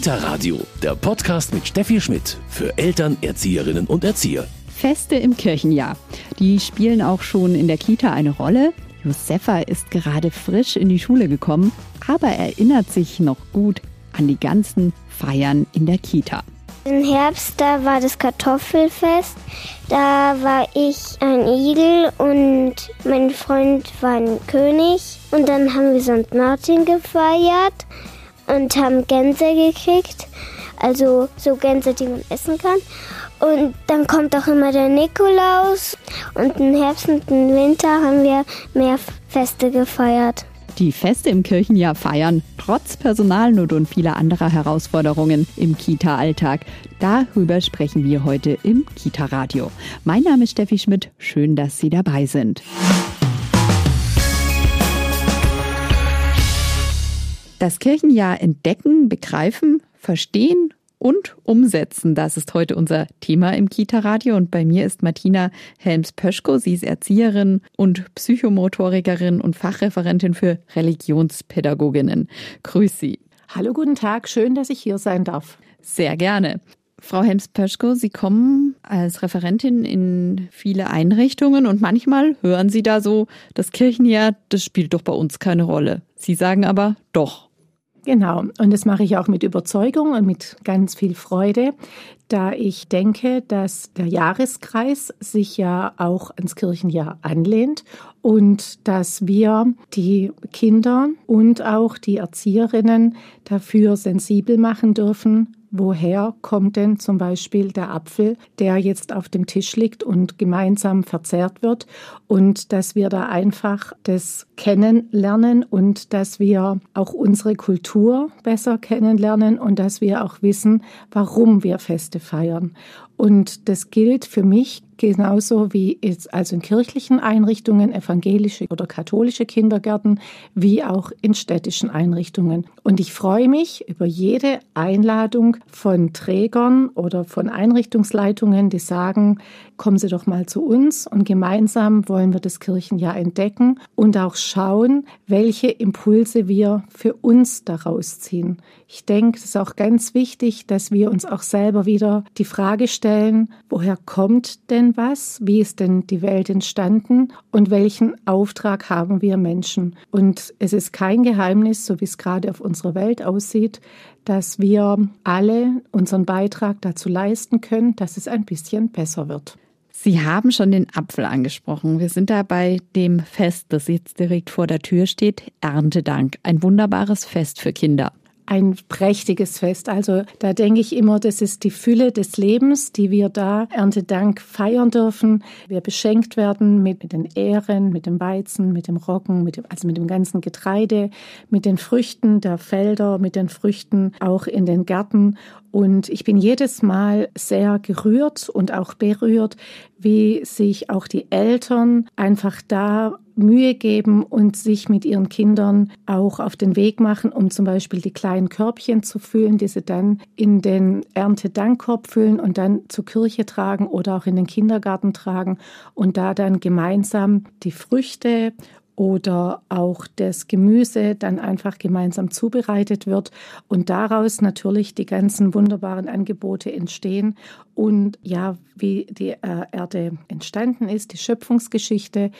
Kita Radio, der Podcast mit Steffi Schmidt für Eltern, Erzieherinnen und Erzieher. Feste im Kirchenjahr. Die spielen auch schon in der Kita eine Rolle. Josefa ist gerade frisch in die Schule gekommen, aber erinnert sich noch gut an die ganzen Feiern in der Kita. Im Herbst, da war das Kartoffelfest. Da war ich ein Igel und mein Freund war ein König. Und dann haben wir St. Martin gefeiert und haben Gänse gekriegt. Also so Gänse, die man essen kann. Und dann kommt auch immer der Nikolaus. Und im Herbst und im Winter haben wir mehr Feste gefeiert. Die Feste im Kirchenjahr feiern, trotz Personalnot und vieler anderer Herausforderungen im Kita-Alltag. Darüber sprechen wir heute im Kita-Radio. Mein Name ist Steffi Schmidt. Schön, dass Sie dabei sind. Das Kirchenjahr entdecken, begreifen, verstehen und umsetzen. Das ist heute unser Thema im Kita-Radio. Und bei mir ist Martina Helms-Pöschko. Sie ist Erzieherin und Psychomotorikerin und Fachreferentin für Religionspädagoginnen. Grüß Sie. Hallo, guten Tag. Schön, dass ich hier sein darf. Sehr gerne. Frau Helms-Pöschko, Sie kommen als Referentin in viele Einrichtungen und manchmal hören Sie da so, das Kirchenjahr, das spielt doch bei uns keine Rolle. Sie sagen aber doch. Genau, und das mache ich auch mit Überzeugung und mit ganz viel Freude, da ich denke, dass der Jahreskreis sich ja auch ans Kirchenjahr anlehnt und dass wir die Kinder und auch die Erzieherinnen dafür sensibel machen dürfen, woher kommt denn zum Beispiel der Apfel, der jetzt auf dem Tisch liegt und gemeinsam verzehrt wird und dass wir da einfach das kennenlernen und dass wir auch unsere Kultur besser kennenlernen und dass wir auch wissen, warum wir Feste feiern. Und das gilt für mich genauso wie jetzt also in kirchlichen Einrichtungen, evangelische oder katholische Kindergärten, wie auch in städtischen Einrichtungen. Und ich freue mich über jede Einladung von Trägern oder von Einrichtungsleitungen, die sagen, kommen Sie doch mal zu uns und gemeinsam wollen wir das Kirchenjahr entdecken und auch schauen, welche Impulse wir für uns daraus ziehen. Ich denke, es ist auch ganz wichtig, dass wir uns auch selber wieder die Frage stellen, woher kommt denn was? Wie ist denn die Welt entstanden? Und welchen Auftrag haben wir Menschen? Und es ist kein Geheimnis, so wie es gerade auf unserer Welt aussieht, dass wir alle unseren Beitrag dazu leisten können, dass es ein bisschen besser wird. Sie haben schon den Apfel angesprochen. Wir sind da bei dem Fest, das jetzt direkt vor der Tür steht, Erntedank. Ein wunderbares Fest für Kinder ein prächtiges Fest. Also da denke ich immer, das ist die Fülle des Lebens, die wir da Erntedank feiern dürfen. Wir beschenkt werden mit, mit den Ähren, mit dem Weizen, mit dem Roggen, mit dem, also mit dem ganzen Getreide, mit den Früchten der Felder, mit den Früchten auch in den Gärten. Und ich bin jedes Mal sehr gerührt und auch berührt, wie sich auch die Eltern einfach da Mühe geben und sich mit ihren Kindern auch auf den Weg machen, um zum Beispiel die kleinen Körbchen zu füllen, die sie dann in den Erntedankkorb füllen und dann zur Kirche tragen oder auch in den Kindergarten tragen und da dann gemeinsam die Früchte oder auch das Gemüse dann einfach gemeinsam zubereitet wird und daraus natürlich die ganzen wunderbaren Angebote entstehen. Und ja, wie die äh, Erde entstanden ist, die Schöpfungsgeschichte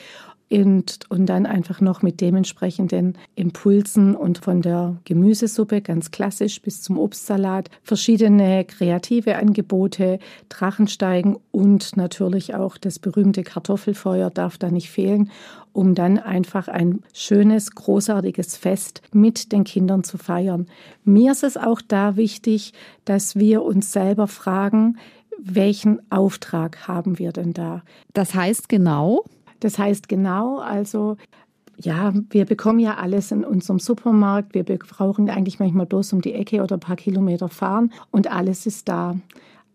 und, und dann einfach noch mit dementsprechenden Impulsen und von der Gemüsesuppe ganz klassisch bis zum Obstsalat verschiedene kreative Angebote, Drachensteigen und natürlich auch das berühmte Kartoffelfeuer darf da nicht fehlen, um dann einfach ein schönes, großartiges Fest mit den Kindern zu feiern. Mir ist es auch da wichtig, dass wir uns selber fragen, welchen Auftrag haben wir denn da? Das heißt genau, das heißt genau, also ja, wir bekommen ja alles in unserem Supermarkt. Wir brauchen eigentlich manchmal bloß um die Ecke oder ein paar Kilometer fahren und alles ist da.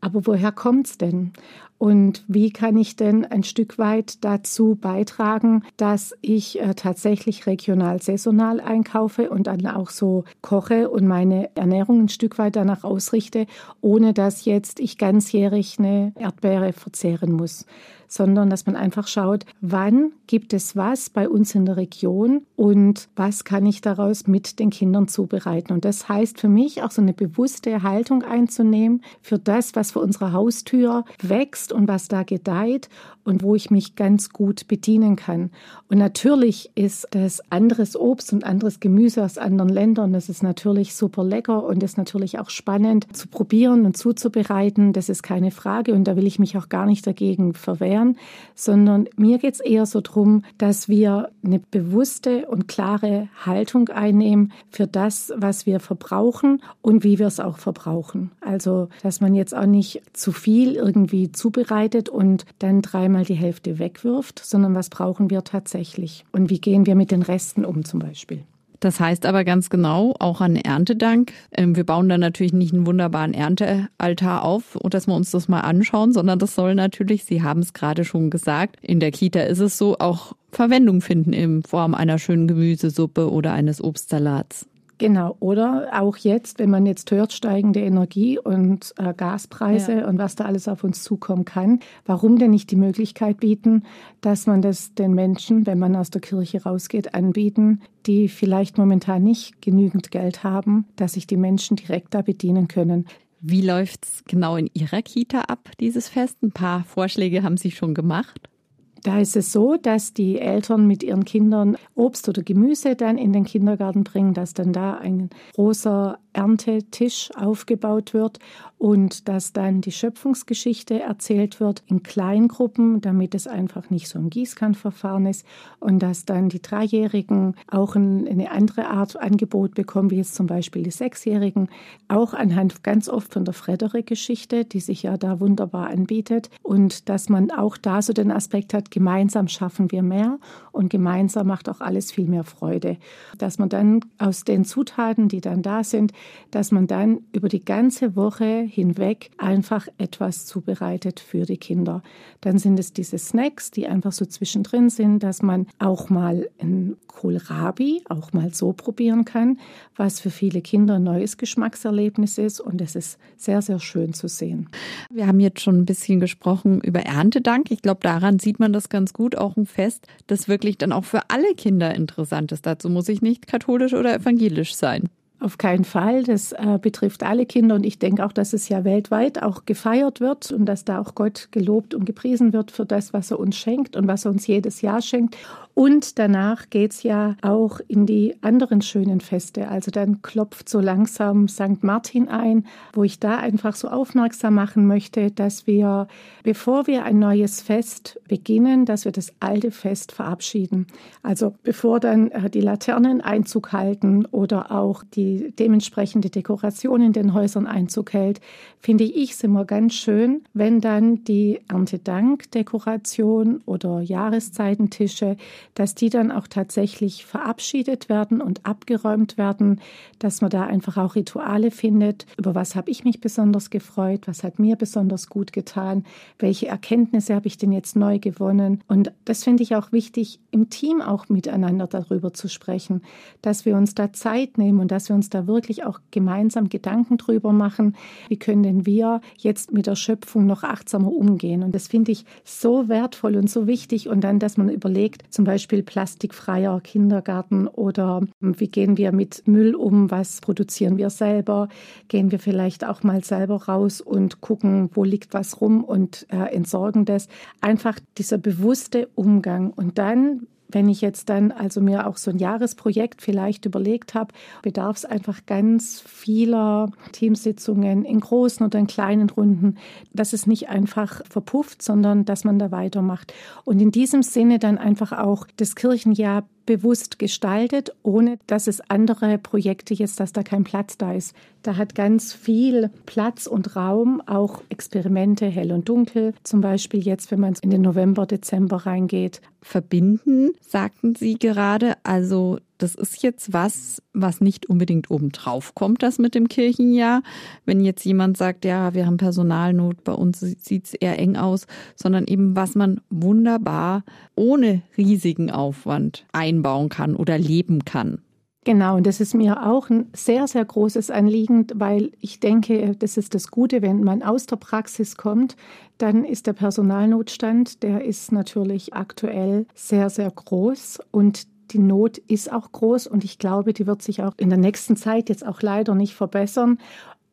Aber woher kommt es denn? Und wie kann ich denn ein Stück weit dazu beitragen, dass ich äh, tatsächlich regional saisonal einkaufe und dann auch so koche und meine Ernährung ein Stück weit danach ausrichte, ohne dass jetzt ich ganzjährig eine Erdbeere verzehren muss sondern dass man einfach schaut, wann gibt es was bei uns in der Region und was kann ich daraus mit den Kindern zubereiten. Und das heißt für mich auch so eine bewusste Haltung einzunehmen für das, was vor unserer Haustür wächst und was da gedeiht und wo ich mich ganz gut bedienen kann. Und natürlich ist das anderes Obst und anderes Gemüse aus anderen Ländern, das ist natürlich super lecker und ist natürlich auch spannend zu probieren und zuzubereiten. Das ist keine Frage und da will ich mich auch gar nicht dagegen verwehren, sondern mir geht es eher so darum, dass wir eine bewusste und klare Haltung einnehmen für das, was wir verbrauchen und wie wir es auch verbrauchen. Also, dass man jetzt auch nicht zu viel irgendwie zubereitet und dann dreimal die Hälfte wegwirft, sondern was brauchen wir tatsächlich und wie gehen wir mit den Resten um zum Beispiel. Das heißt aber ganz genau, auch an Erntedank. Ähm, wir bauen dann natürlich nicht einen wunderbaren Erntealtar auf und dass wir uns das mal anschauen, sondern das soll natürlich, Sie haben es gerade schon gesagt, in der Kita ist es so, auch Verwendung finden in Form einer schönen Gemüsesuppe oder eines Obstsalats. Genau, oder auch jetzt, wenn man jetzt hört, steigende Energie und äh, Gaspreise ja. und was da alles auf uns zukommen kann, warum denn nicht die Möglichkeit bieten, dass man das den Menschen, wenn man aus der Kirche rausgeht, anbieten, die vielleicht momentan nicht genügend Geld haben, dass sich die Menschen direkt da bedienen können. Wie läuft es genau in Ihrer Kita ab, dieses Fest? Ein paar Vorschläge haben Sie schon gemacht. Da ist es so, dass die Eltern mit ihren Kindern Obst oder Gemüse dann in den Kindergarten bringen, dass dann da ein großer Erntetisch aufgebaut wird und dass dann die Schöpfungsgeschichte erzählt wird in Kleingruppen, damit es einfach nicht so ein Gießkannenverfahren ist und dass dann die Dreijährigen auch eine andere Art Angebot bekommen, wie jetzt zum Beispiel die Sechsjährigen, auch anhand ganz oft von der Frederik-Geschichte, die sich ja da wunderbar anbietet und dass man auch da so den Aspekt hat, gemeinsam schaffen wir mehr und gemeinsam macht auch alles viel mehr Freude. Dass man dann aus den Zutaten, die dann da sind, dass man dann über die ganze Woche hinweg einfach etwas zubereitet für die Kinder. Dann sind es diese Snacks, die einfach so zwischendrin sind, dass man auch mal ein Kohlrabi auch mal so probieren kann, was für viele Kinder ein neues Geschmackserlebnis ist und es ist sehr, sehr schön zu sehen. Wir haben jetzt schon ein bisschen gesprochen über Erntedank. Ich glaube, daran sieht man das ganz gut, auch ein Fest, das wirklich dann auch für alle Kinder interessant ist. Dazu muss ich nicht katholisch oder evangelisch sein. Auf keinen Fall. Das äh, betrifft alle Kinder und ich denke auch, dass es ja weltweit auch gefeiert wird und dass da auch Gott gelobt und gepriesen wird für das, was er uns schenkt und was er uns jedes Jahr schenkt. Und danach geht's ja auch in die anderen schönen Feste. Also dann klopft so langsam St. Martin ein, wo ich da einfach so aufmerksam machen möchte, dass wir, bevor wir ein neues Fest beginnen, dass wir das alte Fest verabschieden. Also bevor dann äh, die Laternen Einzug halten oder auch die dementsprechende Dekoration in den Häusern Einzug hält, finde ich es immer ganz schön, wenn dann die Erntedank-Dekoration oder Jahreszeitentische dass die dann auch tatsächlich verabschiedet werden und abgeräumt werden, dass man da einfach auch Rituale findet. Über was habe ich mich besonders gefreut? Was hat mir besonders gut getan? Welche Erkenntnisse habe ich denn jetzt neu gewonnen? Und das finde ich auch wichtig, im Team auch miteinander darüber zu sprechen, dass wir uns da Zeit nehmen und dass wir uns da wirklich auch gemeinsam Gedanken drüber machen, wie können denn wir jetzt mit der Schöpfung noch achtsamer umgehen? Und das finde ich so wertvoll und so wichtig. Und dann, dass man überlegt, zum Beispiel, Beispiel plastikfreier Kindergarten oder wie gehen wir mit Müll um, was produzieren wir selber, gehen wir vielleicht auch mal selber raus und gucken, wo liegt was rum und äh, entsorgen das. Einfach dieser bewusste Umgang. Und dann wenn ich jetzt dann also mir auch so ein Jahresprojekt vielleicht überlegt habe, bedarf es einfach ganz vieler Teamsitzungen in großen oder in kleinen Runden, dass es nicht einfach verpufft, sondern dass man da weitermacht. Und in diesem Sinne dann einfach auch das Kirchenjahr bewusst gestaltet, ohne dass es andere Projekte jetzt, dass da kein Platz da ist. Da hat ganz viel Platz und Raum, auch Experimente hell und dunkel. Zum Beispiel jetzt, wenn man in den November, Dezember reingeht. Verbinden, sagten Sie gerade. Also das ist jetzt was, was nicht unbedingt obendrauf kommt, das mit dem Kirchenjahr. Wenn jetzt jemand sagt, ja, wir haben Personalnot, bei uns sieht es eher eng aus, sondern eben was man wunderbar ohne riesigen Aufwand einbauen kann oder leben kann. Genau, und das ist mir auch ein sehr, sehr großes Anliegen, weil ich denke, das ist das Gute, wenn man aus der Praxis kommt, dann ist der Personalnotstand, der ist natürlich aktuell sehr, sehr groß und die Not ist auch groß und ich glaube, die wird sich auch in der nächsten Zeit jetzt auch leider nicht verbessern.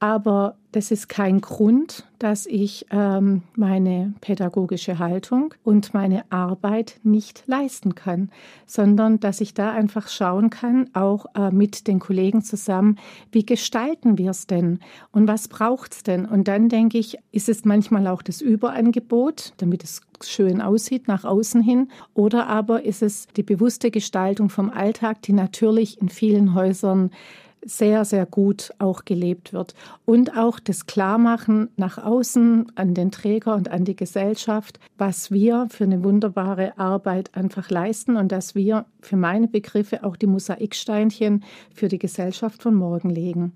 Aber das ist kein Grund, dass ich ähm, meine pädagogische Haltung und meine Arbeit nicht leisten kann, sondern dass ich da einfach schauen kann, auch äh, mit den Kollegen zusammen, wie gestalten wir es denn und was braucht es denn? Und dann denke ich, ist es manchmal auch das Überangebot, damit es schön aussieht nach außen hin, oder aber ist es die bewusste Gestaltung vom Alltag, die natürlich in vielen Häusern sehr, sehr gut auch gelebt wird. Und auch das Klarmachen nach außen an den Träger und an die Gesellschaft, was wir für eine wunderbare Arbeit einfach leisten und dass wir für meine Begriffe auch die Mosaiksteinchen für die Gesellschaft von morgen legen.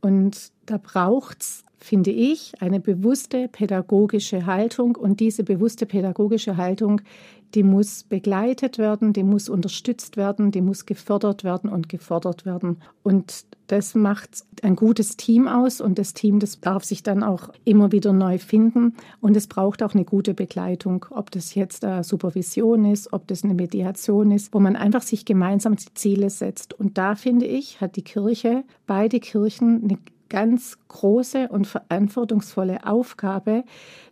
Und da braucht es finde ich, eine bewusste pädagogische Haltung. Und diese bewusste pädagogische Haltung die muss begleitet werden, die muss unterstützt werden, die muss gefördert werden und gefordert werden. Und das macht ein gutes Team aus und das Team, das darf sich dann auch immer wieder neu finden und es braucht auch eine gute Begleitung, ob das jetzt eine Supervision ist, ob das eine Mediation ist, wo man einfach sich gemeinsam die Ziele setzt. Und da finde ich, hat die Kirche, beide Kirchen eine ganz große und verantwortungsvolle Aufgabe,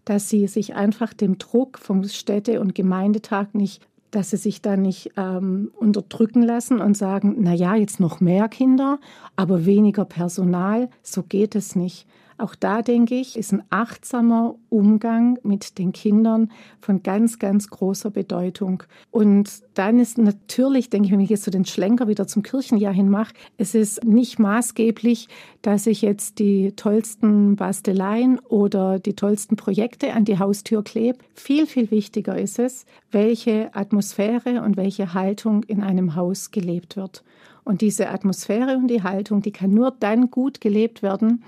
dass sie sich einfach dem Druck vom Städte- und Gemeindetag nicht dass sie sich da nicht ähm, unterdrücken lassen und sagen, na ja, jetzt noch mehr Kinder, aber weniger Personal, so geht es nicht. Auch da denke ich, ist ein achtsamer Umgang mit den Kindern von ganz, ganz großer Bedeutung. Und dann ist natürlich, denke ich, wenn ich jetzt so den Schlenker wieder zum Kirchenjahr hin mache, es ist nicht maßgeblich, dass ich jetzt die tollsten Basteleien oder die tollsten Projekte an die Haustür klebe. Viel, viel wichtiger ist es, welche Atmosphäre und welche Haltung in einem Haus gelebt wird. Und diese Atmosphäre und die Haltung, die kann nur dann gut gelebt werden,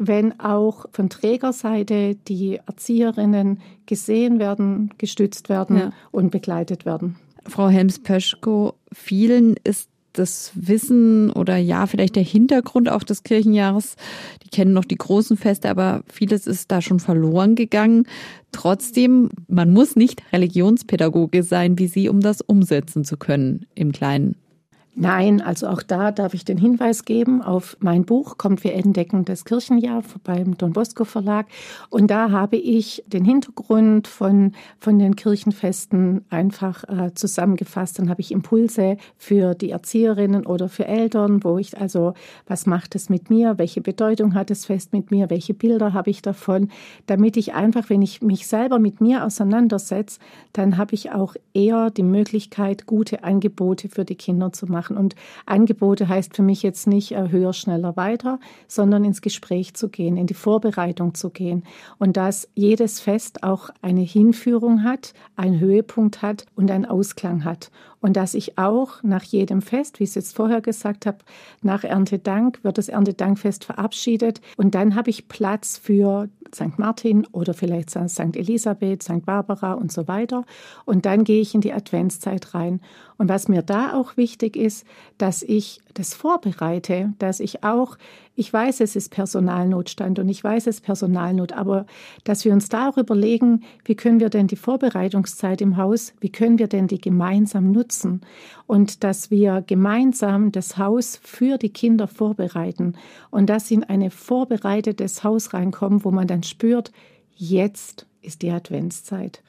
wenn auch von Trägerseite die Erzieherinnen gesehen werden, gestützt werden ja. und begleitet werden. Frau Helms-Pöschko, vielen ist das Wissen oder ja, vielleicht der Hintergrund auch des Kirchenjahres. Die kennen noch die großen Feste, aber vieles ist da schon verloren gegangen. Trotzdem, man muss nicht Religionspädagoge sein wie Sie, um das umsetzen zu können im Kleinen. Nein, also auch da darf ich den Hinweis geben auf mein Buch Kommt wir entdecken das Kirchenjahr beim Don Bosco Verlag. Und da habe ich den Hintergrund von, von den Kirchenfesten einfach äh, zusammengefasst. Dann habe ich Impulse für die Erzieherinnen oder für Eltern, wo ich also, was macht es mit mir? Welche Bedeutung hat das Fest mit mir? Welche Bilder habe ich davon? Damit ich einfach, wenn ich mich selber mit mir auseinandersetze, dann habe ich auch eher die Möglichkeit, gute Angebote für die Kinder zu machen machen. Und Angebote heißt für mich jetzt nicht äh, höher, schneller, weiter, sondern ins Gespräch zu gehen, in die Vorbereitung zu gehen. Und dass jedes Fest auch eine Hinführung hat, einen Höhepunkt hat und einen Ausklang hat. Und dass ich auch nach jedem Fest, wie ich es jetzt vorher gesagt habe, nach Erntedank wird das Erntedankfest verabschiedet. Und dann habe ich Platz für St. Martin oder vielleicht St. Elisabeth, St. Barbara und so weiter. Und dann gehe ich in die Adventszeit rein. Und was mir da auch wichtig ist, dass ich das vorbereite, dass ich auch, ich weiß, es ist Personalnotstand und ich weiß, es ist Personalnot, aber dass wir uns da auch überlegen, wie können wir denn die Vorbereitungszeit im Haus, wie können wir denn die gemeinsam nutzen und dass wir gemeinsam das Haus für die Kinder vorbereiten und dass sie in ein vorbereitetes Haus reinkommen, wo man dann spürt, jetzt ist die Adventszeit.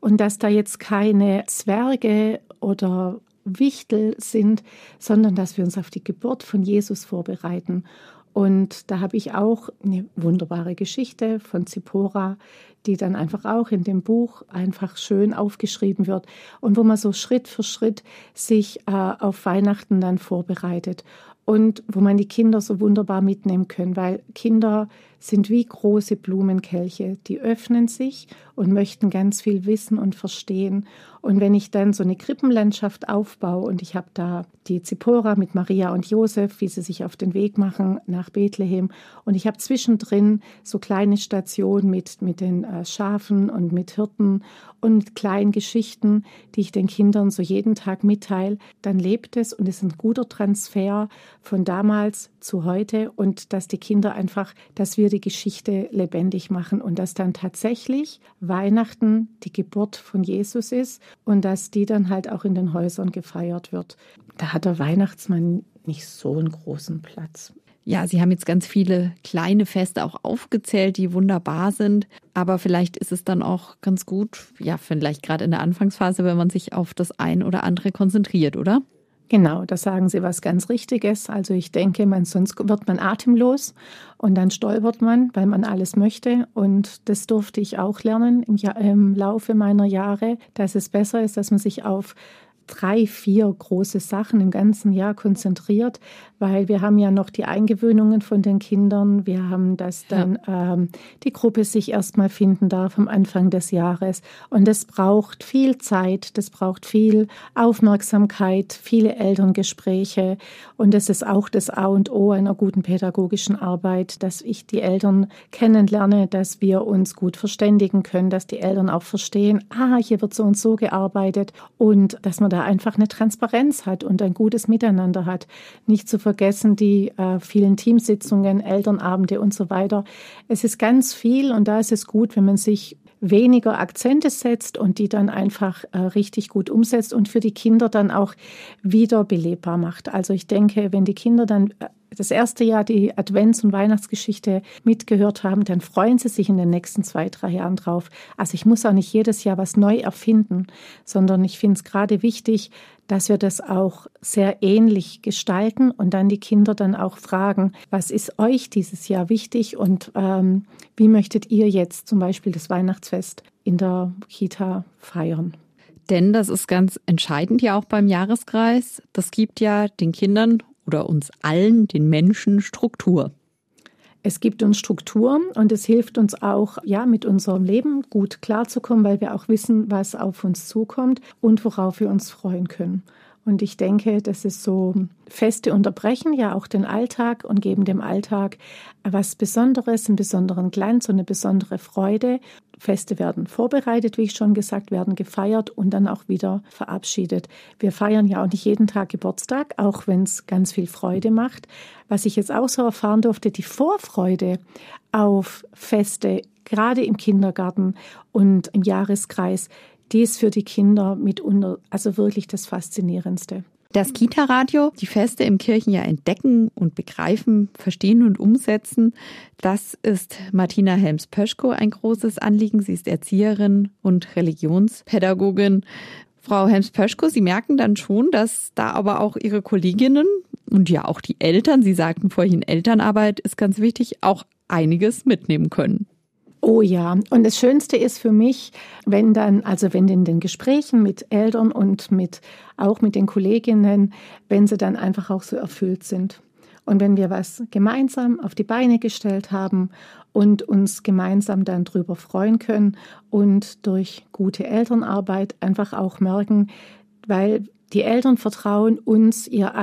Und dass da jetzt keine Zwerge oder Wichtel sind, sondern dass wir uns auf die Geburt von Jesus vorbereiten. Und da habe ich auch eine wunderbare Geschichte von Zippora, die dann einfach auch in dem Buch einfach schön aufgeschrieben wird und wo man so Schritt für Schritt sich äh, auf Weihnachten dann vorbereitet und wo man die Kinder so wunderbar mitnehmen können, weil Kinder sind wie große Blumenkelche, die öffnen sich und möchten ganz viel wissen und verstehen. Und wenn ich dann so eine Krippenlandschaft aufbaue und ich habe da die Zippora mit Maria und Josef, wie sie sich auf den Weg machen nach Bethlehem und ich habe zwischendrin so kleine Stationen mit, mit den äh, Schafen und mit Hirten und mit kleinen Geschichten, die ich den Kindern so jeden Tag mitteile, dann lebt es und ist ein guter Transfer von damals zu heute und dass die Kinder einfach, dass wir die Geschichte lebendig machen und dass dann tatsächlich Weihnachten die Geburt von Jesus ist und dass die dann halt auch in den Häusern gefeiert wird. Da hat der Weihnachtsmann nicht so einen großen Platz. Ja, Sie haben jetzt ganz viele kleine Feste auch aufgezählt, die wunderbar sind. Aber vielleicht ist es dann auch ganz gut, ja, vielleicht gerade in der Anfangsphase, wenn man sich auf das ein oder andere konzentriert, oder? Genau, da sagen Sie was ganz Richtiges. Also ich denke, man, sonst wird man atemlos und dann stolpert man, weil man alles möchte. Und das durfte ich auch lernen im, im Laufe meiner Jahre, dass es besser ist, dass man sich auf drei, vier große Sachen im ganzen Jahr konzentriert, weil wir haben ja noch die Eingewöhnungen von den Kindern. Wir haben, dass dann ja. ähm, die Gruppe sich erstmal finden darf am Anfang des Jahres. Und das braucht viel Zeit, das braucht viel Aufmerksamkeit, viele Elterngespräche. Und das ist auch das A und O einer guten pädagogischen Arbeit, dass ich die Eltern kennenlerne, dass wir uns gut verständigen können, dass die Eltern auch verstehen, ah, hier wird so und so gearbeitet und dass man da einfach eine Transparenz hat und ein gutes Miteinander hat. Nicht zu vergessen die äh, vielen Teamsitzungen, Elternabende und so weiter. Es ist ganz viel und da ist es gut, wenn man sich weniger Akzente setzt und die dann einfach äh, richtig gut umsetzt und für die Kinder dann auch wieder belebbar macht. Also ich denke, wenn die Kinder dann äh, das erste Jahr die Advents- und Weihnachtsgeschichte mitgehört haben, dann freuen sie sich in den nächsten zwei, drei Jahren drauf. Also ich muss auch nicht jedes Jahr was neu erfinden, sondern ich finde es gerade wichtig, dass wir das auch sehr ähnlich gestalten und dann die Kinder dann auch fragen, was ist euch dieses Jahr wichtig und ähm, wie möchtet ihr jetzt zum Beispiel das Weihnachtsfest in der Kita feiern? Denn das ist ganz entscheidend ja auch beim Jahreskreis. Das gibt ja den Kindern oder uns allen, den Menschen, Struktur. Es gibt uns Strukturen und es hilft uns auch, ja, mit unserem Leben gut klarzukommen, weil wir auch wissen, was auf uns zukommt und worauf wir uns freuen können. Und ich denke, das ist so Feste unterbrechen ja auch den Alltag und geben dem Alltag was Besonderes, einen besonderen Glanz und eine besondere Freude. Feste werden vorbereitet, wie ich schon gesagt, werden gefeiert und dann auch wieder verabschiedet. Wir feiern ja auch nicht jeden Tag Geburtstag, auch wenn es ganz viel Freude macht. Was ich jetzt auch so erfahren durfte, die Vorfreude auf Feste, gerade im Kindergarten und im Jahreskreis, die ist für die Kinder mitunter also wirklich das Faszinierendste. Das Kita-Radio, die Feste im Kirchenjahr entdecken und begreifen, verstehen und umsetzen, das ist Martina Helms-Pöschko ein großes Anliegen. Sie ist Erzieherin und Religionspädagogin. Frau Helms-Pöschko, Sie merken dann schon, dass da aber auch Ihre Kolleginnen und ja auch die Eltern, Sie sagten vorhin, Elternarbeit ist ganz wichtig, auch einiges mitnehmen können. Oh ja, und das Schönste ist für mich, wenn dann, also wenn in den Gesprächen mit Eltern und mit auch mit den Kolleginnen, wenn sie dann einfach auch so erfüllt sind. Und wenn wir was gemeinsam auf die Beine gestellt haben und uns gemeinsam dann drüber freuen können und durch gute Elternarbeit einfach auch merken, weil die Eltern vertrauen uns ihr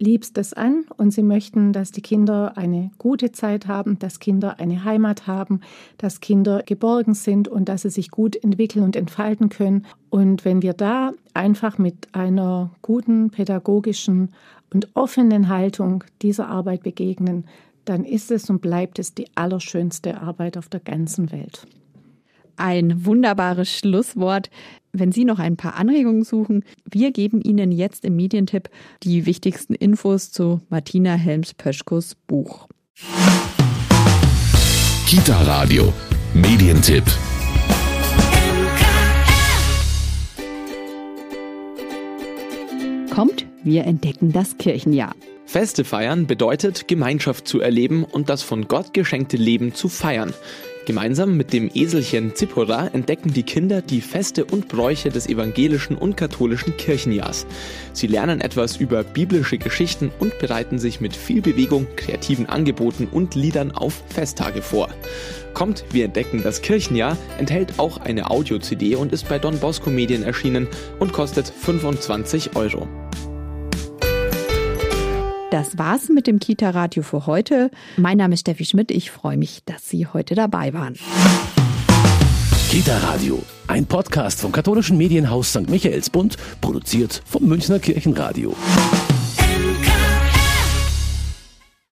allerliebstes an und sie möchten, dass die Kinder eine gute Zeit haben, dass Kinder eine Heimat haben, dass Kinder geborgen sind und dass sie sich gut entwickeln und entfalten können. Und wenn wir da einfach mit einer guten pädagogischen und offenen Haltung dieser Arbeit begegnen, dann ist es und bleibt es die allerschönste Arbeit auf der ganzen Welt. Ein wunderbares Schlusswort. Wenn Sie noch ein paar Anregungen suchen, wir geben Ihnen jetzt im Medientipp die wichtigsten Infos zu Martina Helms-Pöschkos Buch. Kita Radio Medientipp. Kommt, wir entdecken das Kirchenjahr. Feste feiern bedeutet, Gemeinschaft zu erleben und das von Gott geschenkte Leben zu feiern. Gemeinsam mit dem Eselchen Zippora entdecken die Kinder die Feste und Bräuche des evangelischen und katholischen Kirchenjahrs. Sie lernen etwas über biblische Geschichten und bereiten sich mit viel Bewegung, kreativen Angeboten und Liedern auf Festtage vor. Kommt, wir entdecken das Kirchenjahr, enthält auch eine Audio-CD und ist bei Don Bosco Medien erschienen und kostet 25 Euro. Das war's mit dem Kita-Radio für heute. Mein Name ist Steffi Schmidt. Ich freue mich, dass Sie heute dabei waren. Kita Radio, ein Podcast vom katholischen Medienhaus St. Michaelsbund, produziert vom Münchner Kirchenradio.